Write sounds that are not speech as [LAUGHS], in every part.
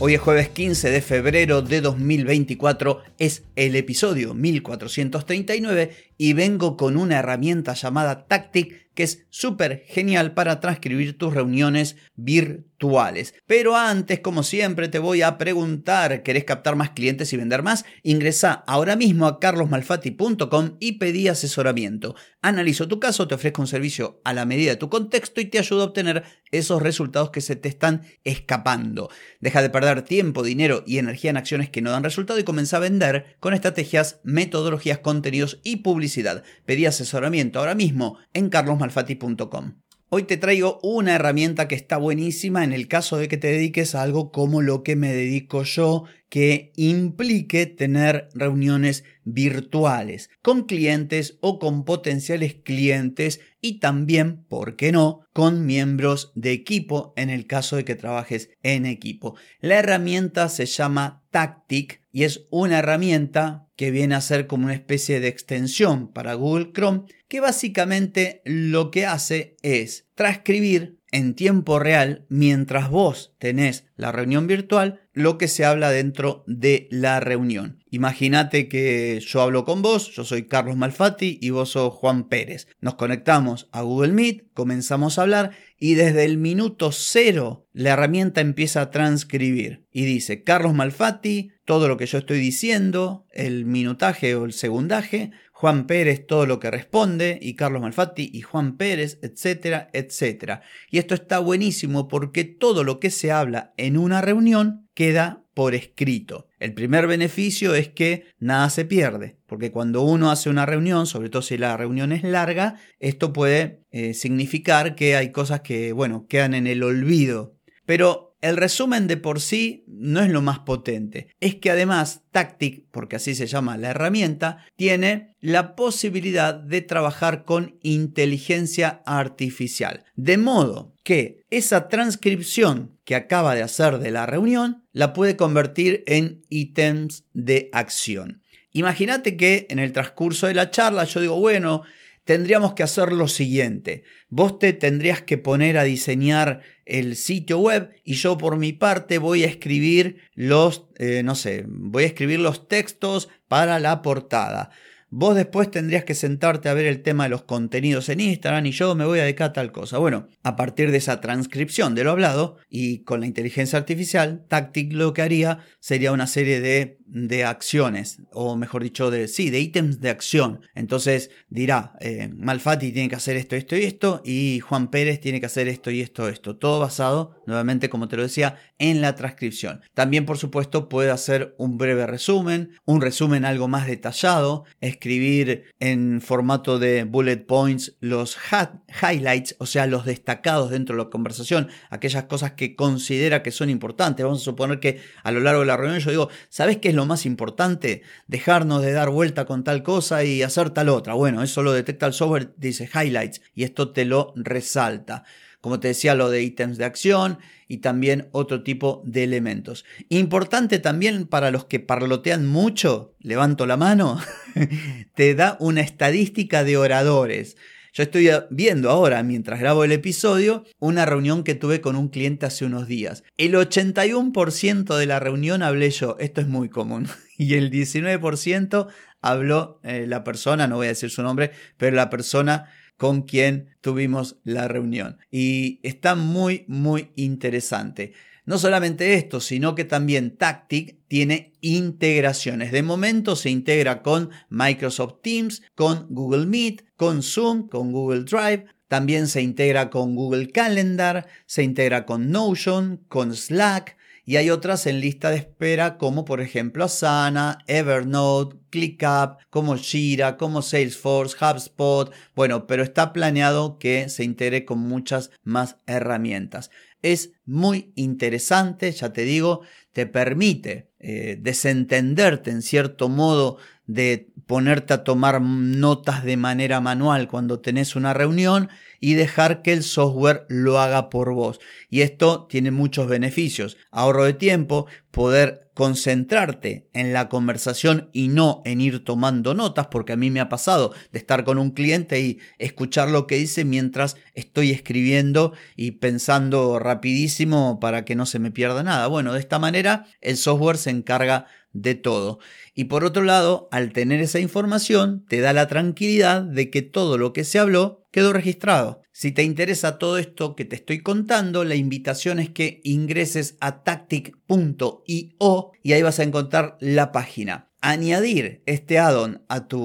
Hoy es jueves 15 de febrero de 2024, es el episodio 1439 y vengo con una herramienta llamada Tactic que es súper genial para transcribir tus reuniones virtuales. Pero antes, como siempre, te voy a preguntar, ¿querés captar más clientes y vender más? Ingresa ahora mismo a carlosmalfati.com y pedí asesoramiento. Analizo tu caso, te ofrezco un servicio a la medida de tu contexto y te ayudo a obtener esos resultados que se te están escapando. Deja de perder tiempo, dinero y energía en acciones que no dan resultado y comienza a vender con estrategias, metodologías, contenidos y publicidad. Pedí asesoramiento ahora mismo en Hoy te traigo una herramienta que está buenísima en el caso de que te dediques a algo como lo que me dedico yo, que implique tener reuniones virtuales con clientes o con potenciales clientes y también, ¿por qué no?, con miembros de equipo en el caso de que trabajes en equipo. La herramienta se llama Tactic y es una herramienta que viene a ser como una especie de extensión para Google Chrome que básicamente lo que hace es transcribir en tiempo real mientras vos tenés la reunión virtual lo que se habla dentro de la reunión. Imagínate que yo hablo con vos, yo soy Carlos Malfatti y vos sos Juan Pérez. Nos conectamos a Google Meet, comenzamos a hablar y desde el minuto cero la herramienta empieza a transcribir y dice Carlos Malfatti, todo lo que yo estoy diciendo, el minutaje o el segundaje, Juan Pérez todo lo que responde y Carlos Malfatti y Juan Pérez, etcétera, etcétera. Y esto está buenísimo porque todo lo que se habla en una reunión queda por escrito. El primer beneficio es que nada se pierde, porque cuando uno hace una reunión, sobre todo si la reunión es larga, esto puede eh, significar que hay cosas que, bueno, quedan en el olvido. Pero el resumen de por sí no es lo más potente. Es que además Tactic, porque así se llama la herramienta, tiene la posibilidad de trabajar con inteligencia artificial. De modo que esa transcripción que acaba de hacer de la reunión la puede convertir en ítems de acción. Imagínate que en el transcurso de la charla yo digo, bueno, tendríamos que hacer lo siguiente. Vos te tendrías que poner a diseñar el sitio web y yo por mi parte voy a escribir los, eh, no sé, voy a escribir los textos para la portada. Vos después tendrías que sentarte a ver el tema de los contenidos en Instagram y yo me voy a dedicar a tal cosa. Bueno, a partir de esa transcripción de lo hablado y con la inteligencia artificial, Tactic lo que haría sería una serie de, de acciones, o mejor dicho, de sí, de ítems de acción. Entonces dirá, eh, Malfatti tiene que hacer esto, esto y esto, y Juan Pérez tiene que hacer esto y esto, esto. Todo basado, nuevamente, como te lo decía, en la transcripción. También, por supuesto, puede hacer un breve resumen, un resumen algo más detallado, escribir en formato de bullet points los highlights, o sea, los destacados dentro de la conversación, aquellas cosas que considera que son importantes. Vamos a suponer que a lo largo de la reunión yo digo, ¿sabes qué es lo más importante? Dejarnos de dar vuelta con tal cosa y hacer tal otra. Bueno, eso lo detecta el software, dice highlights y esto te lo resalta. Como te decía, lo de ítems de acción y también otro tipo de elementos. Importante también para los que parlotean mucho, levanto la mano, [LAUGHS] te da una estadística de oradores. Yo estoy viendo ahora, mientras grabo el episodio, una reunión que tuve con un cliente hace unos días. El 81% de la reunión hablé yo, esto es muy común, [LAUGHS] y el 19% habló eh, la persona, no voy a decir su nombre, pero la persona con quien tuvimos la reunión. Y está muy, muy interesante. No solamente esto, sino que también Tactic tiene integraciones. De momento se integra con Microsoft Teams, con Google Meet, con Zoom, con Google Drive. También se integra con Google Calendar, se integra con Notion, con Slack, y hay otras en lista de espera como por ejemplo Asana, Evernote, ClickUp, como Jira, como Salesforce, HubSpot, bueno, pero está planeado que se integre con muchas más herramientas. Es muy interesante, ya te digo, te permite eh, desentenderte en cierto modo de ponerte a tomar notas de manera manual cuando tenés una reunión y dejar que el software lo haga por vos. Y esto tiene muchos beneficios. Ahorro de tiempo, poder concentrarte en la conversación y no en ir tomando notas, porque a mí me ha pasado de estar con un cliente y escuchar lo que dice mientras estoy escribiendo y pensando rapidísimo para que no se me pierda nada. Bueno, de esta manera el software se encarga de todo. Y por otro lado, al tener esa información, te da la tranquilidad de que todo lo que se habló quedó registrado. Si te interesa todo esto que te estoy contando, la invitación es que ingreses a tactic.io y ahí vas a encontrar la página. Añadir este add-on a tu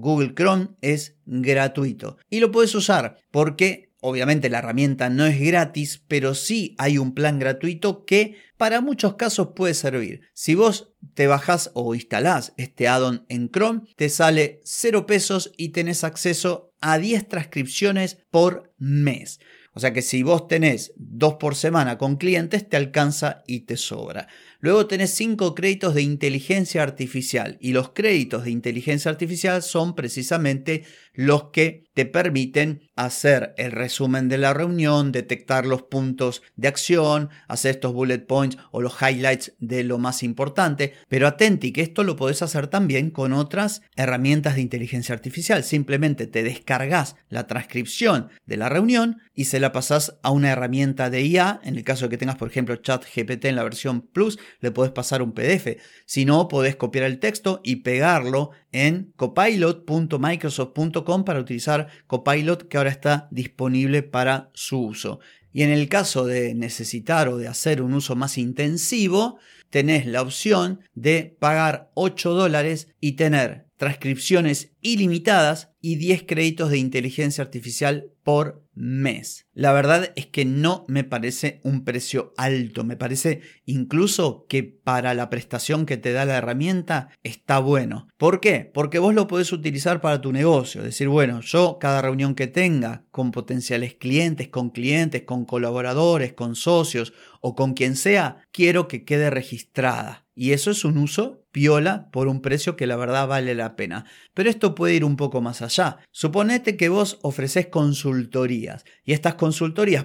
Google Chrome es gratuito y lo puedes usar porque Obviamente la herramienta no es gratis, pero sí hay un plan gratuito que para muchos casos puede servir. Si vos te bajás o instalás este add-on en Chrome, te sale 0 pesos y tenés acceso a 10 transcripciones por mes. O sea que si vos tenés dos por semana con clientes, te alcanza y te sobra. Luego tenés 5 créditos de inteligencia artificial y los créditos de inteligencia artificial son precisamente los que te permiten hacer el resumen de la reunión, detectar los puntos de acción, hacer estos bullet points o los highlights de lo más importante. Pero atenti que esto lo podés hacer también con otras herramientas de inteligencia artificial. Simplemente te descargas la transcripción de la reunión y se la pasás a una herramienta de IA. En el caso de que tengas, por ejemplo, ChatGPT en la versión Plus, le podés pasar un PDF. Si no, podés copiar el texto y pegarlo en copilot.microsoft.com para utilizar Copilot que ahora está disponible para su uso. Y en el caso de necesitar o de hacer un uso más intensivo, tenés la opción de pagar 8 dólares y tener transcripciones ilimitadas y 10 créditos de inteligencia artificial por mes. La verdad es que no me parece un precio alto, me parece incluso que para la prestación que te da la herramienta está bueno. ¿Por qué? Porque vos lo podés utilizar para tu negocio, decir, bueno, yo cada reunión que tenga con potenciales clientes, con clientes, con colaboradores, con socios o con quien sea, quiero que quede registrada. Y eso es un uso piola por un precio que la verdad vale la pena. Pero esto puede ir un poco más allá. Suponete que vos ofreces consultorías y estas consultorías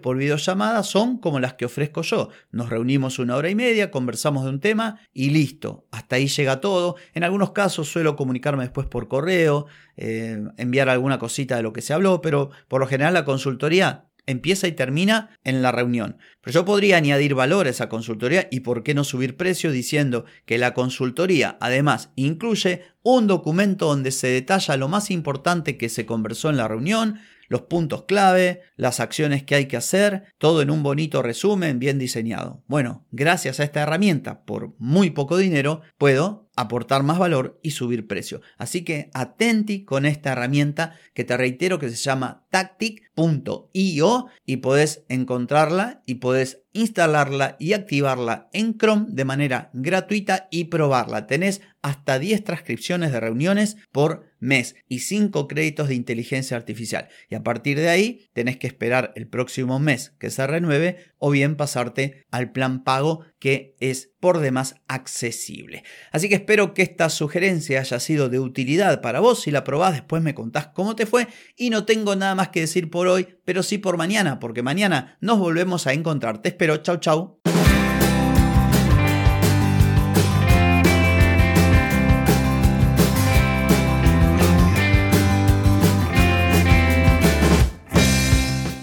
por videollamada son como las que ofrezco yo. Nos reunimos una hora y media, conversamos de un tema y listo. Hasta ahí llega todo. En algunos casos suelo comunicarme después por correo, eh, enviar alguna cosita de lo que se habló, pero por lo general la consultoría empieza y termina en la reunión. Pero yo podría añadir valor a esa consultoría y por qué no subir precio diciendo que la consultoría además incluye un documento donde se detalla lo más importante que se conversó en la reunión, los puntos clave, las acciones que hay que hacer, todo en un bonito resumen bien diseñado. Bueno, gracias a esta herramienta, por muy poco dinero, puedo aportar más valor y subir precio. Así que atenti con esta herramienta que te reitero que se llama tactic.io y puedes encontrarla y puedes instalarla y activarla en Chrome de manera gratuita y probarla. Tenés hasta 10 transcripciones de reuniones por mes y 5 créditos de inteligencia artificial. Y a partir de ahí tenés que esperar el próximo mes que se renueve o bien pasarte al plan pago que es por demás accesible. Así que espero que esta sugerencia haya sido de utilidad para vos. Si la probás, después me contás cómo te fue. Y no tengo nada más que decir por hoy, pero sí por mañana, porque mañana nos volvemos a encontrar. Te espero. Chau, chau.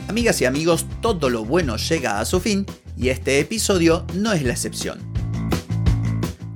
Amigas y amigos, todo lo bueno llega a su fin y este episodio no es la excepción.